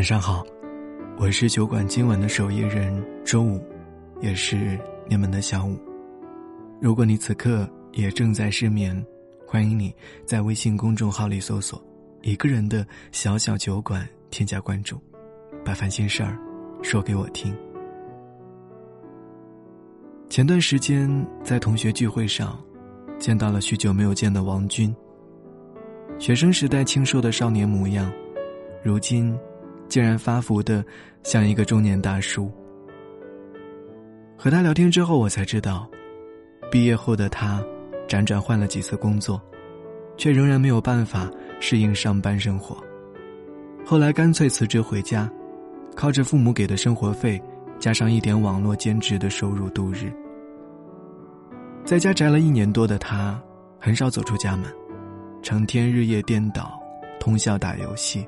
晚上好，我是酒馆今晚的守夜人周五，也是你们的小五。如果你此刻也正在失眠，欢迎你在微信公众号里搜索“一个人的小小酒馆”，添加关注，把烦心事儿说给我听。前段时间在同学聚会上，见到了许久没有见的王军。学生时代清瘦的少年模样，如今。竟然发福的像一个中年大叔。和他聊天之后，我才知道，毕业后的他，辗转换了几次工作，却仍然没有办法适应上班生活。后来干脆辞职回家，靠着父母给的生活费，加上一点网络兼职的收入度日。在家宅了一年多的他，很少走出家门，成天日夜颠倒，通宵打游戏。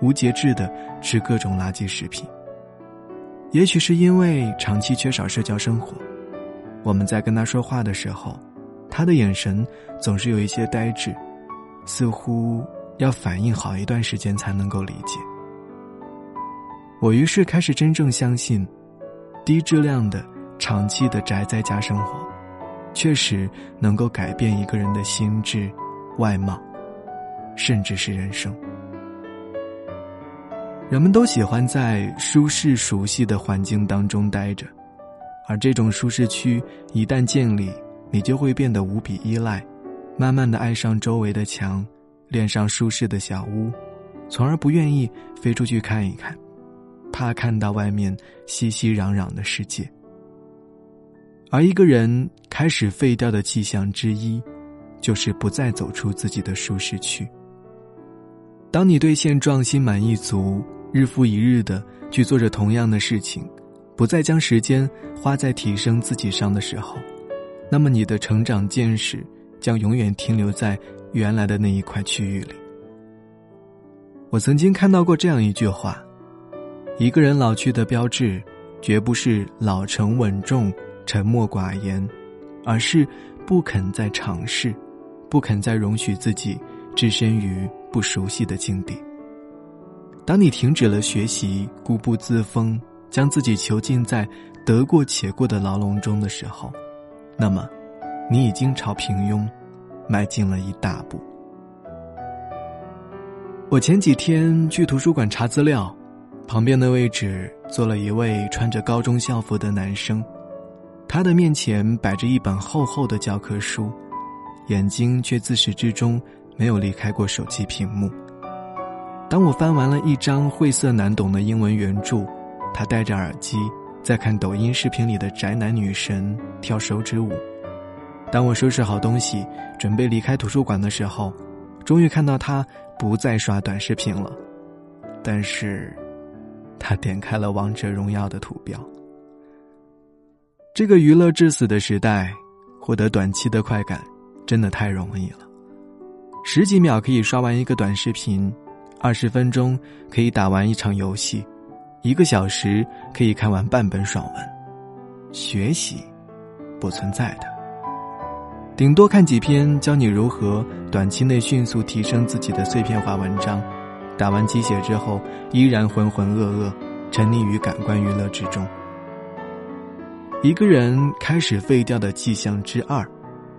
无节制的吃各种垃圾食品。也许是因为长期缺少社交生活，我们在跟他说话的时候，他的眼神总是有一些呆滞，似乎要反应好一段时间才能够理解。我于是开始真正相信，低质量的、长期的宅在家生活，确实能够改变一个人的心智、外貌，甚至是人生。人们都喜欢在舒适熟悉的环境当中待着，而这种舒适区一旦建立，你就会变得无比依赖，慢慢的爱上周围的墙，恋上舒适的小屋，从而不愿意飞出去看一看，怕看到外面熙熙攘攘的世界。而一个人开始废掉的迹象之一，就是不再走出自己的舒适区。当你对现状心满意足。日复一日的去做着同样的事情，不再将时间花在提升自己上的时候，那么你的成长见识将永远停留在原来的那一块区域里。我曾经看到过这样一句话：一个人老去的标志，绝不是老成稳重、沉默寡言，而是不肯再尝试，不肯再容许自己置身于不熟悉的境地。当你停止了学习，固步自封，将自己囚禁在得过且过的牢笼中的时候，那么，你已经朝平庸迈进了一大步。我前几天去图书馆查资料，旁边的位置坐了一位穿着高中校服的男生，他的面前摆着一本厚厚的教科书，眼睛却自始至终没有离开过手机屏幕。当我翻完了一张晦涩难懂的英文原著，他戴着耳机在看抖音视频里的宅男女神跳手指舞。当我收拾好东西准备离开图书馆的时候，终于看到他不再刷短视频了，但是，他点开了王者荣耀的图标。这个娱乐至死的时代，获得短期的快感，真的太容易了，十几秒可以刷完一个短视频。二十分钟可以打完一场游戏，一个小时可以看完半本爽文。学习不存在的，顶多看几篇教你如何短期内迅速提升自己的碎片化文章。打完鸡血之后，依然浑浑噩噩，沉溺于感官娱乐之中。一个人开始废掉的迹象之二，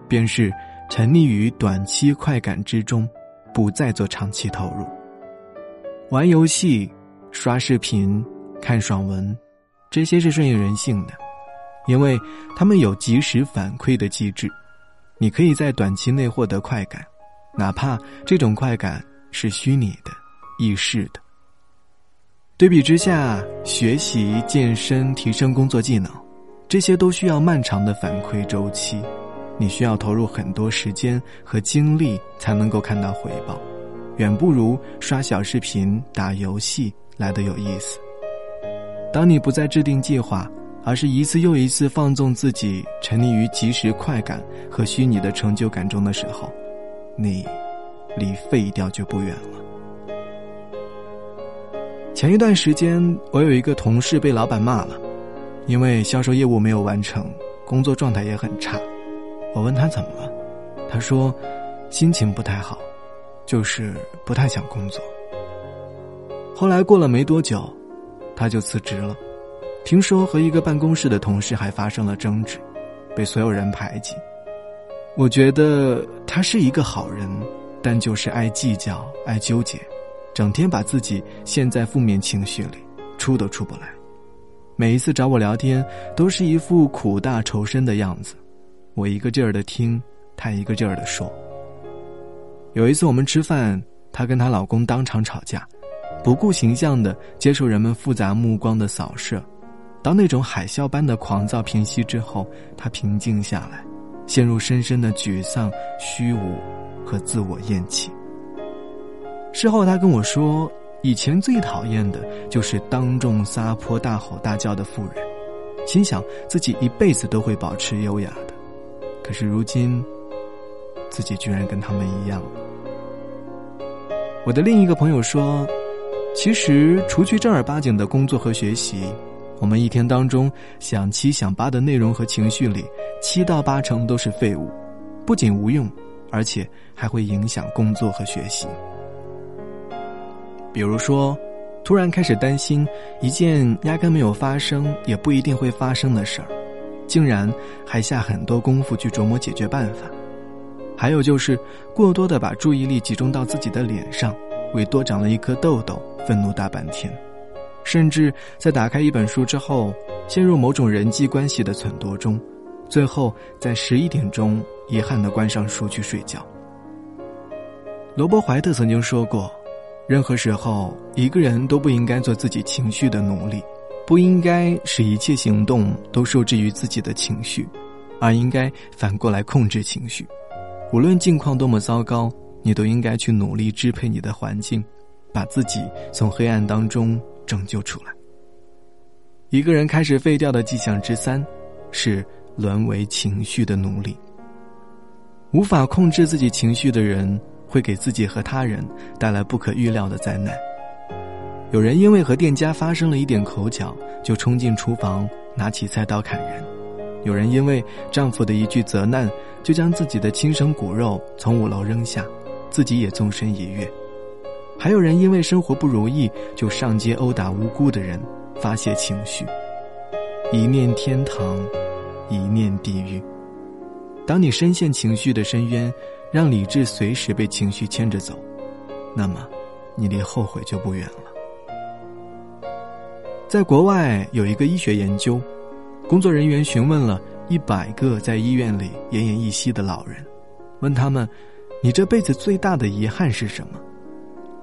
便是沉溺于短期快感之中，不再做长期投入。玩游戏、刷视频、看爽文，这些是顺应人性的，因为他们有及时反馈的机制，你可以在短期内获得快感，哪怕这种快感是虚拟的、易逝的。对比之下，学习、健身、提升工作技能，这些都需要漫长的反馈周期，你需要投入很多时间和精力才能够看到回报。远不如刷小视频、打游戏来的有意思。当你不再制定计划，而是一次又一次放纵自己，沉溺于即时快感和虚拟的成就感中的时候，你离废掉就不远了。前一段时间，我有一个同事被老板骂了，因为销售业务没有完成，工作状态也很差。我问他怎么了，他说心情不太好。就是不太想工作。后来过了没多久，他就辞职了。听说和一个办公室的同事还发生了争执，被所有人排挤。我觉得他是一个好人，但就是爱计较、爱纠结，整天把自己陷在负面情绪里，出都出不来。每一次找我聊天，都是一副苦大仇深的样子。我一个劲儿的听，他一个劲儿的说。有一次我们吃饭，她跟她老公当场吵架，不顾形象的接受人们复杂目光的扫射。当那种海啸般的狂躁平息之后，她平静下来，陷入深深的沮丧、虚无和自我厌弃。事后，她跟我说，以前最讨厌的就是当众撒泼、大吼大叫的妇人，心想自己一辈子都会保持优雅的。可是如今，自己居然跟他们一样。我的另一个朋友说，其实除去正儿八经的工作和学习。我们一天当中想七想八的内容和情绪里，七到八成都是废物，不仅无用，而且还会影响工作和学习。比如说，突然开始担心一件压根没有发生也不一定会发生的事儿，竟然还下很多功夫去琢磨解决办法。还有就是过多的把注意力集中到自己的脸上，为多长了一颗痘痘愤怒大半天。甚至在打开一本书之后，陷入某种人际关系的忖度中，最后在十一点钟遗憾的关上书去睡觉。罗伯·怀特曾经说过：“任何时候，一个人都不应该做自己情绪的奴隶，不应该使一切行动都受制于自己的情绪，而应该反过来控制情绪。无论境况多么糟糕，你都应该去努力支配你的环境，把自己从黑暗当中。”拯救出来。一个人开始废掉的迹象之三，是沦为情绪的奴隶。无法控制自己情绪的人，会给自己和他人带来不可预料的灾难。有人因为和店家发生了一点口角，就冲进厨房拿起菜刀砍人；有人因为丈夫的一句责难，就将自己的亲生骨肉从五楼扔下，自己也纵身一跃。还有人因为生活不如意就上街殴打无辜的人，发泄情绪。一念天堂，一念地狱。当你深陷情绪的深渊，让理智随时被情绪牵着走，那么你离后悔就不远了。在国外有一个医学研究，工作人员询问了一百个在医院里奄奄一息的老人，问他们：“你这辈子最大的遗憾是什么？”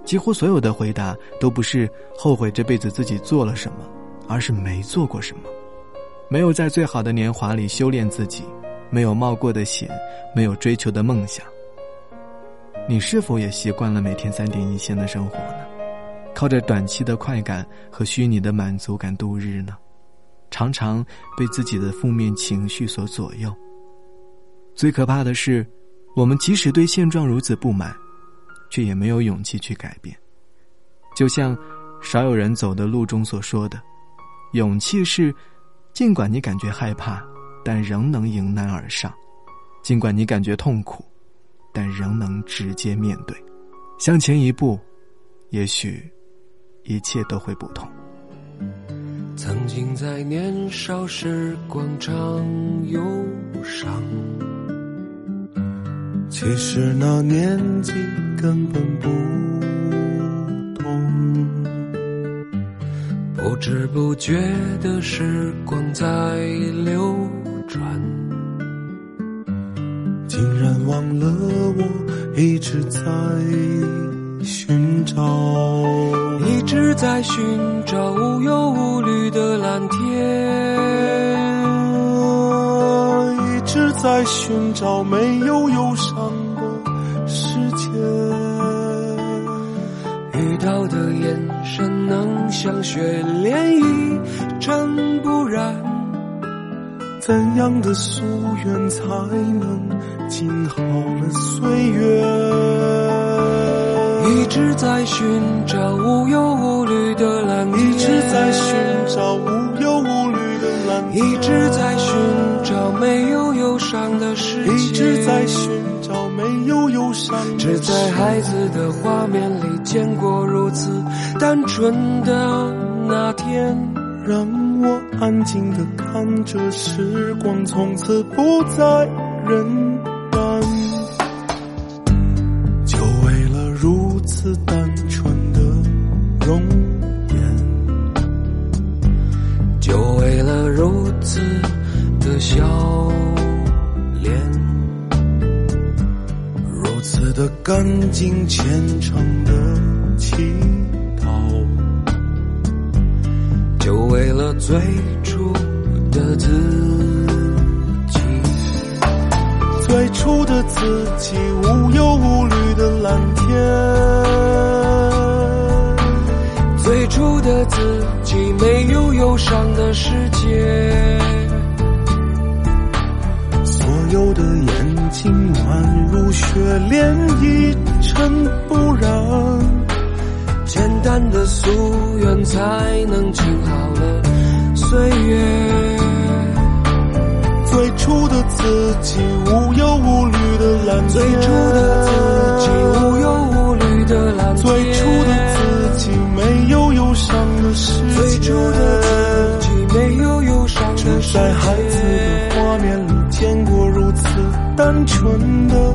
几乎所有的回答都不是后悔这辈子自己做了什么，而是没做过什么，没有在最好的年华里修炼自己，没有冒过的险，没有追求的梦想。你是否也习惯了每天三点一线的生活呢？靠着短期的快感和虚拟的满足感度日呢？常常被自己的负面情绪所左右。最可怕的是，我们即使对现状如此不满。却也没有勇气去改变，就像少有人走的路中所说的：“勇气是，尽管你感觉害怕，但仍能迎难而上；尽管你感觉痛苦，但仍能直接面对。向前一步，也许一切都会不同。”曾经在年少时广场忧伤。其实那年纪根本不懂，不知不觉的时光在流转，竟然忘了我一直在寻找，在寻找无忧无虑的蓝天。一直在寻找没有忧伤的世界，遇到的眼神能像雪莲一尘不染，怎样的夙愿才能静好了岁月？一直在寻找无忧无虑的蓝天，一直在寻找无忧无虑的蓝天，一直在寻找没有忧伤的世界，一直在寻找没有忧伤。伤。只在孩子的画面里见过如此单纯的那天，让我安静的看着时光从此不再荏如此的笑脸，如此的干净虔诚的祈祷，就为了最初的自己。最初的自己无忧无虑的蓝天，最初的自己没有忧伤的世界，宛如雪莲一尘不染。简单的夙愿才能静好了岁月。最初的自己无忧无虑的蓝天，最初的自己无忧无虑的蓝天，最初的自己没有忧伤的世界，最初的自己没有忧伤的世界，在孩子的画面里见过如此单纯的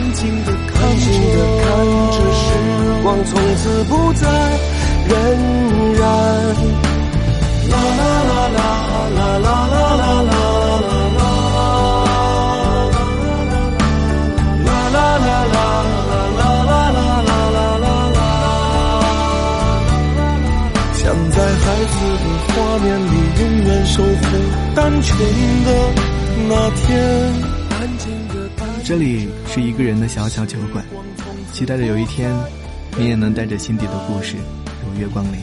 安静的看安静的看着时光从此不再荏苒。啦啦啦啦啦啦啦啦啦啦啦啦啦啦啦啦啦啦。想在孩子的画面里永远守护单纯的那天。这里是一个人的小小酒馆，期待着有一天，你也能带着心底的故事如月光临。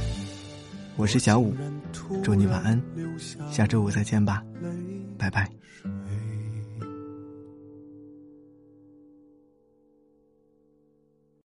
我是小五，祝你晚安，下周五再见吧，拜拜。